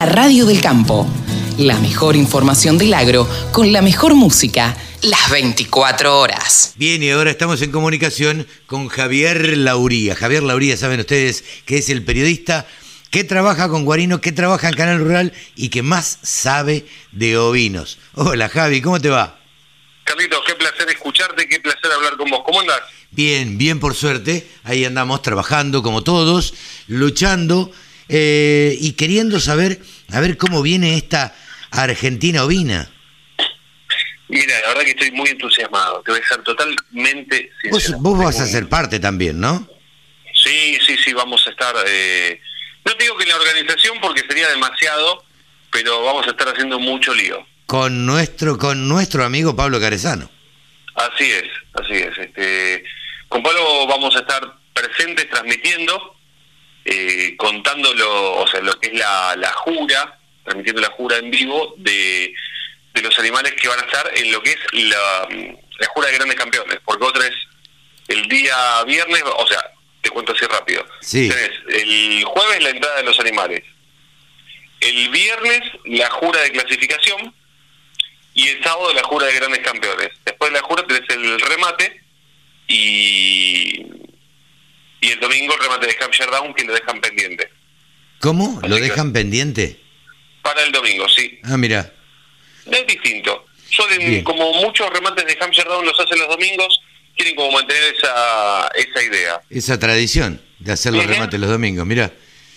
Radio del Campo. La mejor información del agro con la mejor música las 24 horas. Bien, y ahora estamos en comunicación con Javier Lauría. Javier Lauría, saben ustedes que es el periodista que trabaja con Guarino, que trabaja en Canal Rural y que más sabe de ovinos. Hola Javi, ¿cómo te va? Carlitos, qué placer escucharte, qué placer hablar con vos. ¿Cómo andás? Bien, bien por suerte. Ahí andamos trabajando como todos, luchando eh, y queriendo saber, a ver cómo viene esta Argentina ovina. Mira, la verdad que estoy muy entusiasmado, te voy a ser totalmente sincero. Vos, vas a ser parte también, ¿no? Sí, sí, sí, vamos a estar... Eh, no te digo que en la organización porque sería demasiado, pero vamos a estar haciendo mucho lío. Con nuestro, con nuestro amigo Pablo Carezano. Así es, así es. Este, con Pablo vamos a estar presentes transmitiendo eh, contando lo, o sea, lo que es la, la jura, transmitiendo la jura en vivo de, de, los animales que van a estar en lo que es la, la jura de grandes campeones, porque otra es el día viernes, o sea, te cuento así rápido. Sí. Tenés el jueves la entrada de los animales, el viernes la jura de clasificación y el sábado la jura de grandes campeones. Después de la jura tenés el remate y y el domingo el remate de Hampshire Down que lo dejan pendiente. ¿Cómo? ¿Lo dejan pendiente? Para el domingo, sí. Ah, mira. Es distinto. Suelen, como muchos remates de Hampshire Down los hacen los domingos, quieren como mantener esa, esa idea. Esa tradición de hacer los remates los domingos, mira.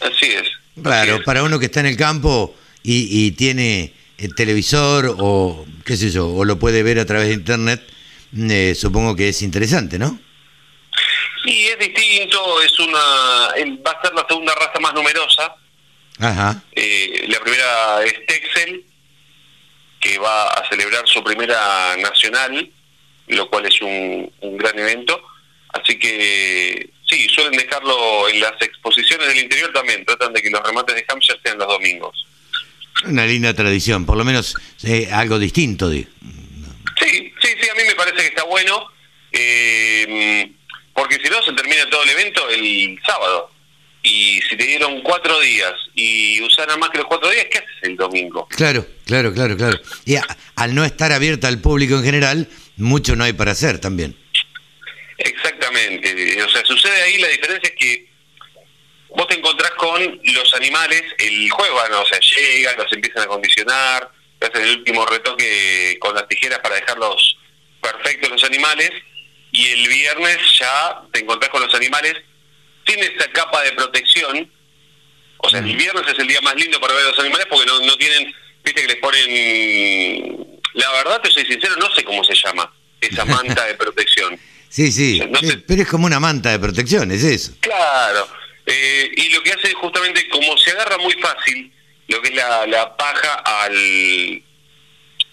Así es. Claro, para uno que está en el campo y, y tiene el televisor o qué sé yo, o lo puede ver a través de internet, eh, supongo que es interesante, ¿no? Sí, es distinto, es una va a ser la segunda raza más numerosa. Ajá. Eh, la primera es Texel, que va a celebrar su primera nacional, lo cual es un, un gran evento. Así que sí, suelen dejarlo en las exposiciones del interior también, tratan de que los remates de Hampshire sean los domingos. Una linda tradición, por lo menos eh, algo distinto. De... Sí, sí, sí, a mí me parece que está bueno. Eh, porque si no se termina todo el evento el sábado. Y si te dieron cuatro días y usaron más que los cuatro días, ¿qué haces el domingo? Claro, claro, claro, claro. Y al no estar abierta al público en general, mucho no hay para hacer también. Exactamente. O sea, sucede ahí la diferencia es que vos te encontrás con los animales el jueves, bueno, o sea, llegan, los empiezan a condicionar, hacen el último retoque con las tijeras para dejarlos perfectos los animales y el viernes ya te encontrás con los animales sin esa capa de protección. O sea, el viernes es el día más lindo para ver a los animales porque no, no tienen, viste que les ponen... La verdad, te soy sincero, no sé cómo se llama esa manta de protección. Sí, sí, o sea, no te... pero es como una manta de protección, es eso. Claro, eh, y lo que hace justamente, como se agarra muy fácil lo que es la, la paja al,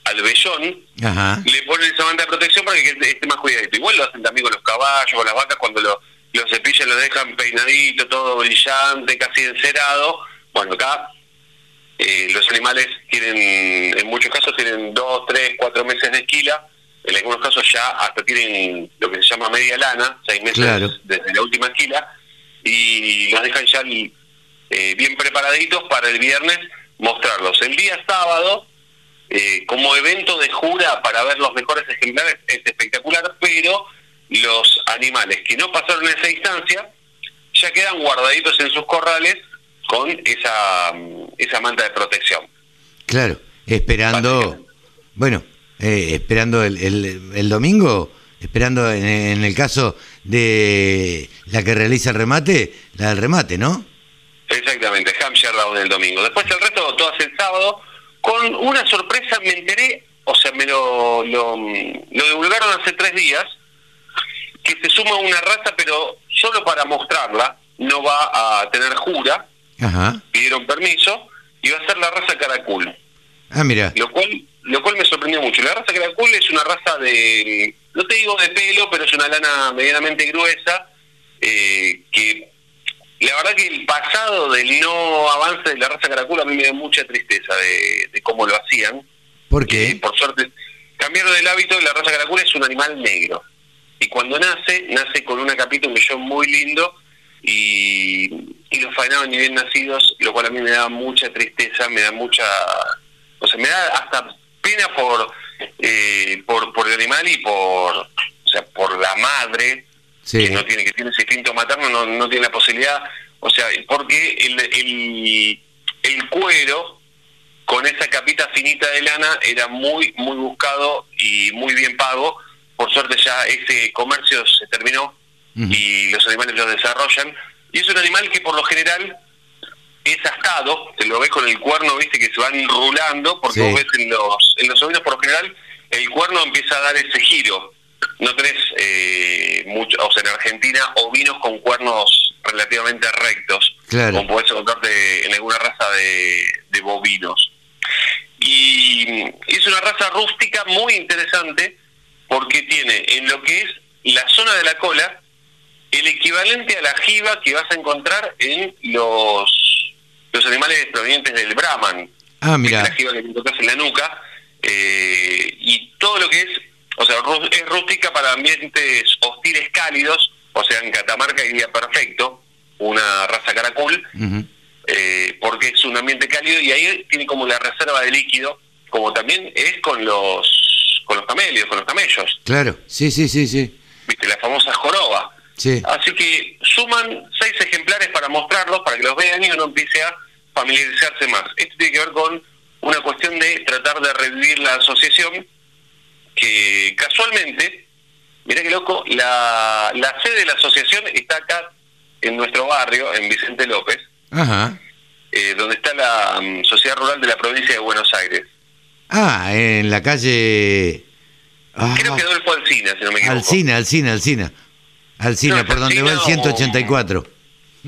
al vellón, Ajá. le ponen esa banda de protección para que esté más cuidadito. Igual lo hacen también con los caballos, con las vacas, cuando lo, los cepillan los dejan peinadito, todo brillante, casi encerado. Bueno, acá eh, los animales tienen, en muchos casos tienen dos, tres, cuatro meses de esquila, en algunos casos ya hasta tienen lo que se llama media lana, seis meses claro. desde la última esquila, y los dejan ya eh, bien preparaditos para el viernes mostrarlos. El día sábado eh, como evento de jura para ver los mejores ejemplares es espectacular, pero los animales que no pasaron esa instancia ya quedan guardaditos en sus corrales con esa, esa manta de protección. Claro, esperando, bueno, eh, esperando el, el, el, domingo, esperando en, en, el caso de la que realiza el remate, la del remate, ¿no? Exactamente, Hampshire Down el domingo. Después el resto, todas el sábado, con una sorpresa me enteré, o sea, me lo, lo, lo divulgaron hace tres días, que se suma una raza, pero solo para mostrarla, no va a tener jura, Ajá. pidieron permiso, y va a ser la raza Caracul. Ah, mira. Lo cual, lo cual me sorprendió mucho. La raza Caracul es una raza de, no te digo de pelo, pero es una lana medianamente gruesa, eh, que la verdad que el pasado del no avance de la raza caracol a mí me da mucha tristeza de, de cómo lo hacían. ¿Por qué? Eh, por suerte, cambiaron el hábito de la raza caracol es un animal negro. Y cuando nace, nace con una capita, un vellón muy lindo, y, y los faenaban ni bien nacidos, lo cual a mí me da mucha tristeza, me da mucha, o sea, me da hasta pena por eh, por, por el animal y por, o sea, por la madre que no tiene que tiene ese instinto materno no, no tiene la posibilidad, o sea, porque el, el, el cuero con esa capita finita de lana era muy muy buscado y muy bien pago. Por suerte ya ese comercio se terminó y los animales lo desarrollan. Y es un animal que por lo general es ascado, te lo ves con el cuerno, viste, que se van rulando, porque vos ves en los, en los ovinos por lo general el cuerno empieza a dar ese giro. No tenés eh, mucho, o sea, en Argentina ovinos con cuernos relativamente rectos, como podés encontrarte en alguna raza de, de bovinos. Y es una raza rústica muy interesante porque tiene en lo que es la zona de la cola el equivalente a la jiba que vas a encontrar en los los animales provenientes del Brahman. Ah, mira. La jiba que te tocas en la nuca. Eh, y todo lo que es, o sea, es rústica para ambientes hostiles cálidos, o sea, en Catamarca iría perfecto, una raza caracol, eh, porque es un ambiente cálido y ahí tiene como la reserva de líquido, como también es con los con los camelios, con los camellos. Claro, sí, sí, sí, sí. Viste, la famosa joroba. Sí. Así que suman seis ejemplares para mostrarlos, para que los vean y uno empiece a familiarizarse más. Esto tiene que ver con una cuestión de tratar de revivir la asociación, que casualmente, mira qué loco, la, la sede de la asociación está acá en nuestro barrio, en Vicente López, eh, donde está la mm, Sociedad Rural de la provincia de Buenos Aires. Ah, en la calle... Creo que Adolfo Alcina, si no me equivoco. Alcina, Alcina, Alcina. Alcina, por donde va el 184.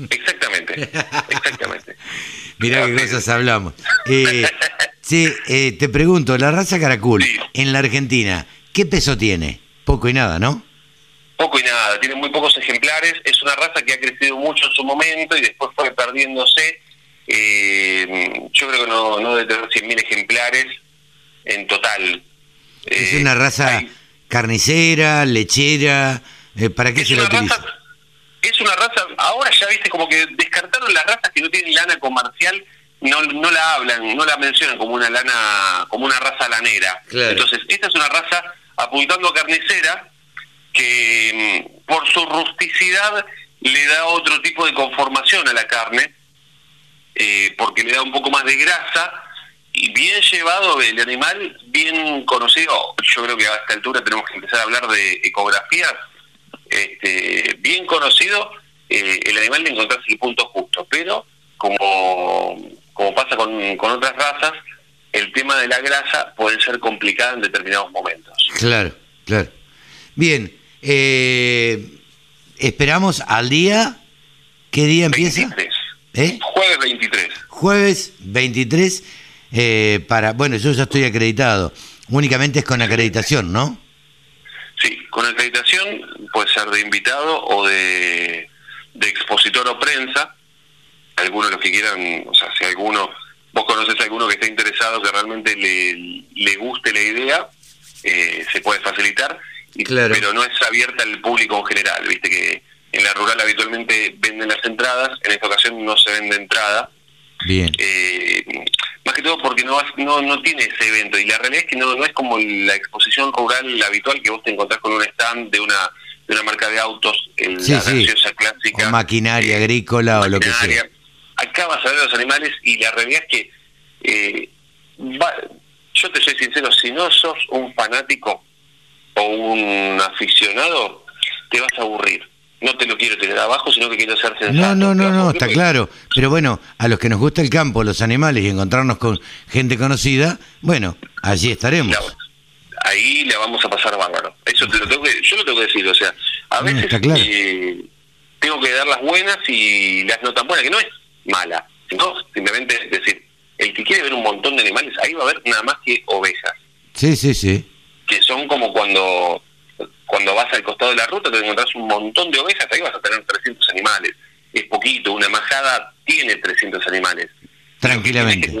Exactamente, exactamente. Mirá qué cosas hablamos. Eh, sí, eh, te pregunto, la raza caracol en la Argentina, ¿qué peso tiene? Poco y nada, ¿no? Poco y nada, tiene muy pocos ejemplares, es una raza que ha crecido mucho en su momento y después fue perdiéndose. Eh, yo creo que no, no debe tener 100.000 ejemplares en total. Es una raza carnicera, lechera, ¿para qué se la utiliza? es una raza, ahora ya viste como que descartaron las razas que no tienen lana comercial, no, no la hablan, no la mencionan como una lana, como una raza lanera. Entonces, esta es una raza apuntando a carnicera que mm, por su rusticidad le da otro tipo de conformación a la carne, eh, porque le da un poco más de grasa y bien llevado el animal, bien conocido. Yo creo que a esta altura tenemos que empezar a hablar de ecografías este, bien conocido, eh, el animal de encontrarse el punto justo, pero como, como pasa con, con otras razas, el tema de la grasa puede ser complicado en determinados momentos. Claro, claro. Bien, eh, esperamos al día, ¿qué día empieza? 23. ¿Eh? Jueves 23. Jueves 23, eh, para, bueno, yo ya estoy acreditado, únicamente es con acreditación, ¿no? Sí, con acreditación puede ser de invitado o de, expositor o prensa. Algunos los que quieran, o sea, si alguno, vos conoces a alguno que esté interesado, que realmente le, le guste la idea, eh, se puede facilitar, pero no es abierta al público en general. Viste que en la rural habitualmente venden las entradas, en esta ocasión no se vende entrada. Bien. Eh, más que todo porque no, no, no tiene ese evento y la realidad es que no, no es como la exposición rural habitual que vos te encontrás con un stand de una de una marca de autos, en la graciosa clásica. O maquinaria eh, agrícola o lo que sea. Acá vas a ver los animales y la realidad es que eh, yo te soy sincero, si no sos un fanático o un aficionado, te vas a aburrir no te lo quiero tener abajo, sino que quiero ser sensato. No, no, no, no, está claro. Pero bueno, a los que nos gusta el campo, los animales y encontrarnos con gente conocida, bueno, allí estaremos. ahí le vamos a pasar bárbaro. Eso te lo tengo que, yo lo tengo que decir, o sea, a veces eh, tengo que dar las buenas y las no tan buenas, que no es mala, sino simplemente es decir, el que quiere ver un montón de animales, ahí va a haber nada más que ovejas. Sí, sí, sí. Que son como cuando cuando vas al costado de la ruta te encontrás un montón de ovejas, ahí vas a tener 300 animales. Es poquito, una majada tiene 300 animales. Tranquilamente.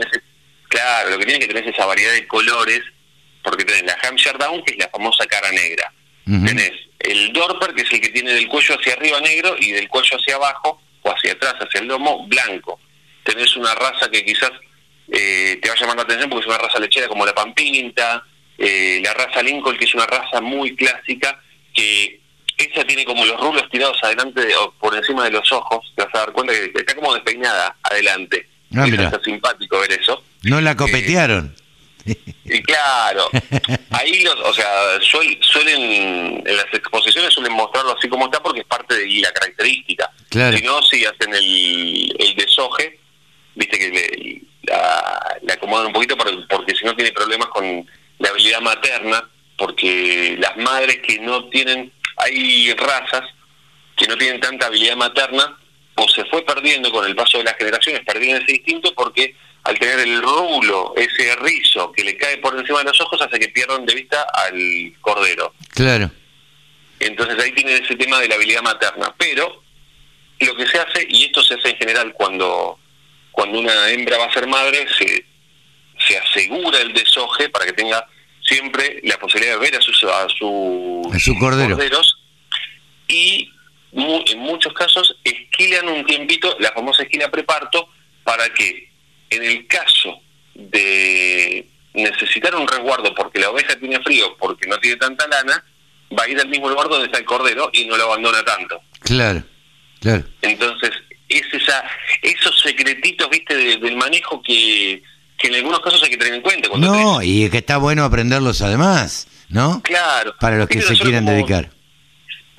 claro, lo que tiene que tener es esa variedad de colores, porque tenés la Hampshire Down, que es la famosa cara negra. Tenés el Dorper, que es el que tiene del cuello hacia arriba negro y del cuello hacia abajo o hacia atrás, hacia el lomo, blanco. Tenés una raza que quizás eh, te va a llamar la atención porque es una raza lechera como la Pampinta, eh, la raza Lincoln, que es una raza muy clásica, que esa tiene como los rulos tirados adelante o por encima de los ojos, te vas a dar cuenta que está como despeinada adelante. Ah, Está simpático ver eso. No la copetearon. Y claro, ahí los, o sea, suelen, en las exposiciones suelen mostrarlo así como está porque es parte de la característica. Claro. Si no, si hacen el, el desoje, viste que le, la, acomodan un poquito porque si no tiene problemas con la habilidad materna, porque las madres que no tienen, hay razas que no tienen tanta habilidad materna, o se fue perdiendo con el paso de las generaciones, perdieron ese instinto porque al tener el rulo, ese rizo que le cae por encima de los ojos, hace que pierdan de vista al cordero. Claro. Entonces ahí tienen ese tema de la habilidad materna. Pero lo que se hace, y esto se hace en general cuando, cuando una hembra va a ser madre, se, se asegura el desoje para que tenga siempre la posibilidad de ver a sus, a sus corderos. Y en muchos casos esquilan un tiempito la famosa esquina preparto para que en el caso de necesitar un resguardo porque la oveja tiene frío, porque no tiene tanta lana, va a ir al mismo lugar donde está el cordero y no lo abandona tanto. Claro, claro. Entonces, es esa, esos secretitos, viste, del manejo que, que en algunos casos hay que tener en cuenta. No, y es que está bueno aprenderlos además, ¿no? Claro. Para los que se quieran dedicar.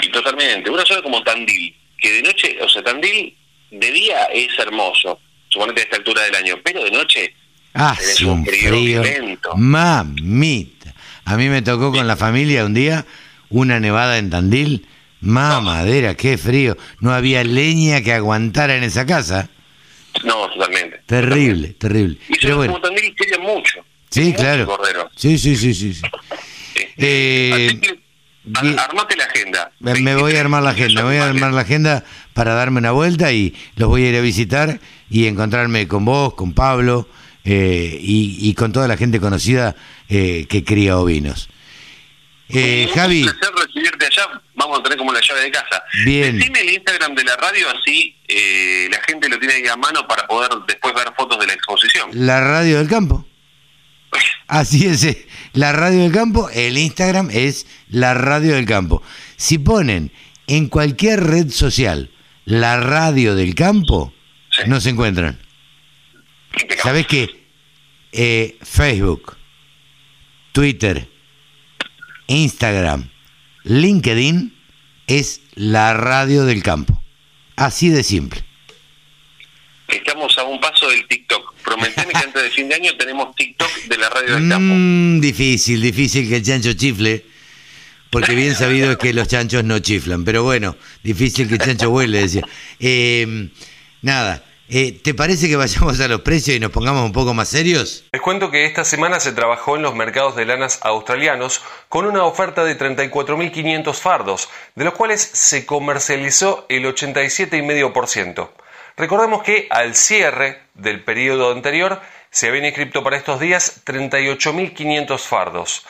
Y totalmente. Una sola como Tandil, que de noche, o sea, Tandil de día es hermoso, suponete a esta altura del año, pero de noche hace un frío, mamita. A mí me tocó con la familia un día una nevada en Tandil, mamadera, qué frío. No había leña que aguantara en esa casa. No, totalmente. Terrible, terrible. Y pero bueno. como Tandil quería mucho. Sí, claro. Sí, sí, sí, sí. Este, eh, armate la agenda. Me voy a armar la agenda, me voy a armar la agenda para darme una vuelta y los voy a ir a visitar y encontrarme con vos, con Pablo eh, y, con toda la gente conocida eh, que cría ovinos. Eh, Javi. Un placer recibirte allá. Vamos a tener como la llave de casa. Bien. Dime el Instagram de la radio, así eh, la gente lo tiene ahí a mano para poder después ver fotos de la exposición. La radio del campo. Así es, la radio del campo, el Instagram es la radio del campo. Si ponen en cualquier red social la radio del campo, no se encuentran. ¿Sabes qué? Eh, Facebook, Twitter, Instagram, LinkedIn es la radio del campo. Así de simple. Estamos a un paso del TikTok. Prometeme que antes de fin de año tenemos TikTok de la radio del campo. Mm, difícil, difícil que el chancho chifle. Porque bien sabido es que los chanchos no chiflan. Pero bueno, difícil que el chancho vuele, decía. Eh, nada, eh, ¿Te parece que vayamos a los precios y nos pongamos un poco más serios? Les cuento que esta semana se trabajó en los mercados de lanas australianos con una oferta de 34.500 fardos, de los cuales se comercializó el 87,5%. Recordemos que al cierre del periodo anterior se habían inscrito para estos días 38.500 fardos.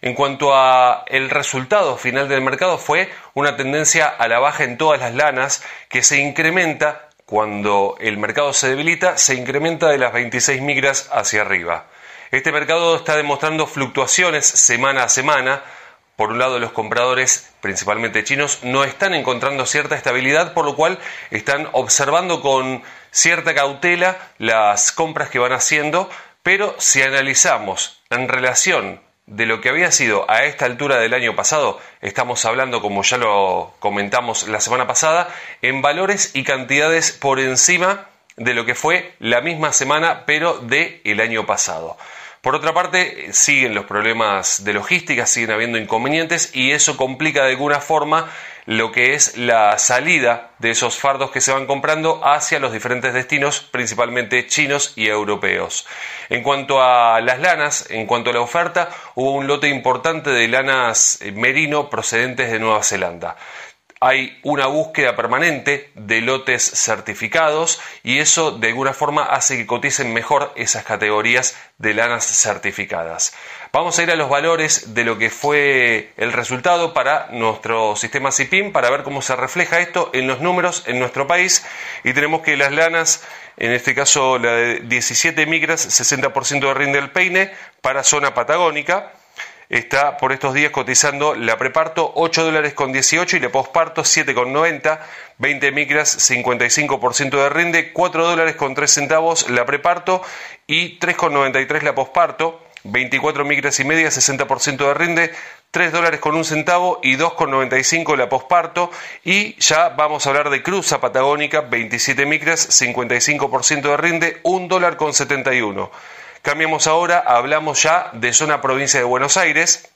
En cuanto a el resultado final del mercado fue una tendencia a la baja en todas las lanas que se incrementa cuando el mercado se debilita, se incrementa de las 26 migras hacia arriba. Este mercado está demostrando fluctuaciones semana a semana. Por un lado, los compradores, principalmente chinos, no están encontrando cierta estabilidad, por lo cual están observando con cierta cautela las compras que van haciendo, pero si analizamos en relación de lo que había sido a esta altura del año pasado, estamos hablando, como ya lo comentamos la semana pasada, en valores y cantidades por encima de lo que fue la misma semana, pero de el año pasado. Por otra parte, siguen los problemas de logística, siguen habiendo inconvenientes y eso complica de alguna forma lo que es la salida de esos fardos que se van comprando hacia los diferentes destinos, principalmente chinos y europeos. En cuanto a las lanas, en cuanto a la oferta, hubo un lote importante de lanas eh, merino procedentes de Nueva Zelanda. Hay una búsqueda permanente de lotes certificados y eso de alguna forma hace que coticen mejor esas categorías de lanas certificadas. Vamos a ir a los valores de lo que fue el resultado para nuestro sistema CIPIM para ver cómo se refleja esto en los números en nuestro país y tenemos que las lanas, en este caso la de 17 micras, 60% de rinde del peine para zona patagónica, está por estos días cotizando la preparto 8 dólares con 18 y la posparto 7 con 90, 20 micras 55% de rinde, 4 dólares con 3 centavos la preparto y 3 con 93 la posparto. 24 micras y media, 60% de rinde, 3 dólares con un centavo y 2,95 la posparto. Y ya vamos a hablar de cruza patagónica, 27 micras, 55% de rinde, 1 dólar con 71. Cambiamos ahora, hablamos ya de zona provincia de Buenos Aires.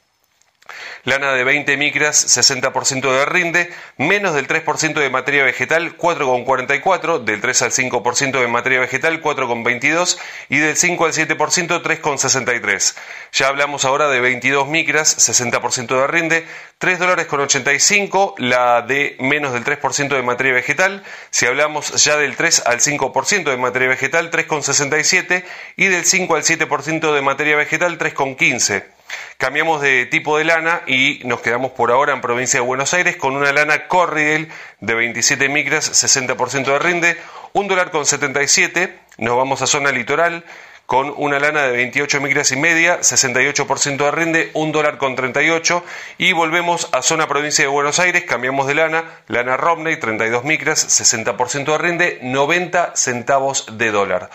Lana de 20 micras, 60% de rinde, menos del 3% de materia vegetal, 4,44, del 3 al 5% de materia vegetal, 4,22 y del 5 al 7%, 3,63. Ya hablamos ahora de 22 micras, 60% de rinde, 3 dólares con 85, la de menos del 3% de materia vegetal. Si hablamos ya del 3 al 5% de materia vegetal, 3,67 y del 5 al 7% de materia vegetal, 3,15. Cambiamos de tipo de lana y nos quedamos por ahora en provincia de Buenos Aires con una lana Corriel de 27 micras, 60% de rinde, un dólar con 77. Nos vamos a zona litoral con una lana de 28 micras y media, 68% de rinde, un dólar con 38 y volvemos a zona provincia de Buenos Aires, cambiamos de lana, lana Romney, 32 micras, 60% de rinde, 90 centavos de dólar.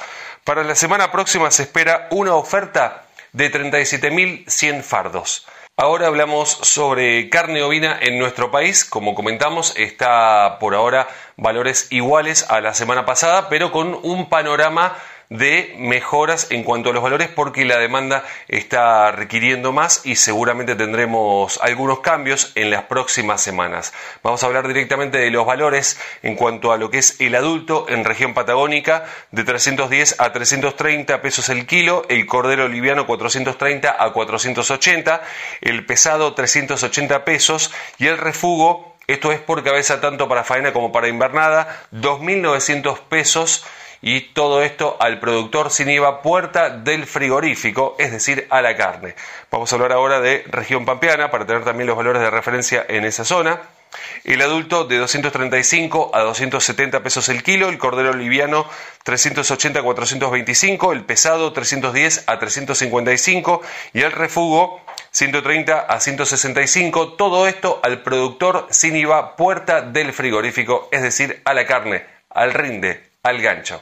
Para la semana próxima se espera una oferta de 37.100 fardos. Ahora hablamos sobre carne ovina en nuestro país. Como comentamos, está por ahora valores iguales a la semana pasada, pero con un panorama de mejoras en cuanto a los valores porque la demanda está requiriendo más y seguramente tendremos algunos cambios en las próximas semanas. Vamos a hablar directamente de los valores en cuanto a lo que es el adulto en región patagónica de 310 a 330 pesos el kilo, el cordero liviano 430 a 480, el pesado 380 pesos y el refugo esto es por cabeza tanto para faena como para invernada, 2.900 pesos y todo esto al productor sin IVA puerta del frigorífico, es decir, a la carne. Vamos a hablar ahora de región pampeana para tener también los valores de referencia en esa zona. El adulto de 235 a 270 pesos el kilo, el cordero liviano 380 a 425, el pesado 310 a 355 y el refugo 130 a 165. Todo esto al productor sin IVA puerta del frigorífico, es decir, a la carne, al rinde, al gancho.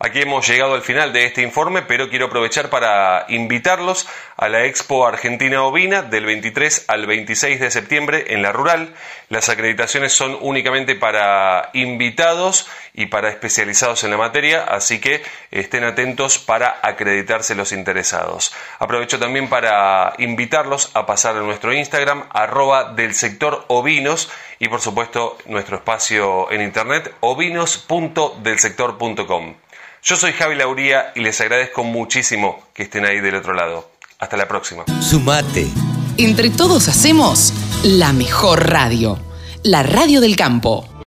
Aquí hemos llegado al final de este informe, pero quiero aprovechar para invitarlos a la Expo Argentina Ovina del 23 al 26 de septiembre en la Rural. Las acreditaciones son únicamente para invitados y para especializados en la materia, así que estén atentos para acreditarse los interesados. Aprovecho también para invitarlos a pasar a nuestro Instagram, arroba del sector ovinos y por supuesto nuestro espacio en internet ovinos.delsector.com. Yo soy Javi Lauría y les agradezco muchísimo que estén ahí del otro lado. Hasta la próxima. Sumate. Entre todos hacemos la mejor radio, la radio del campo.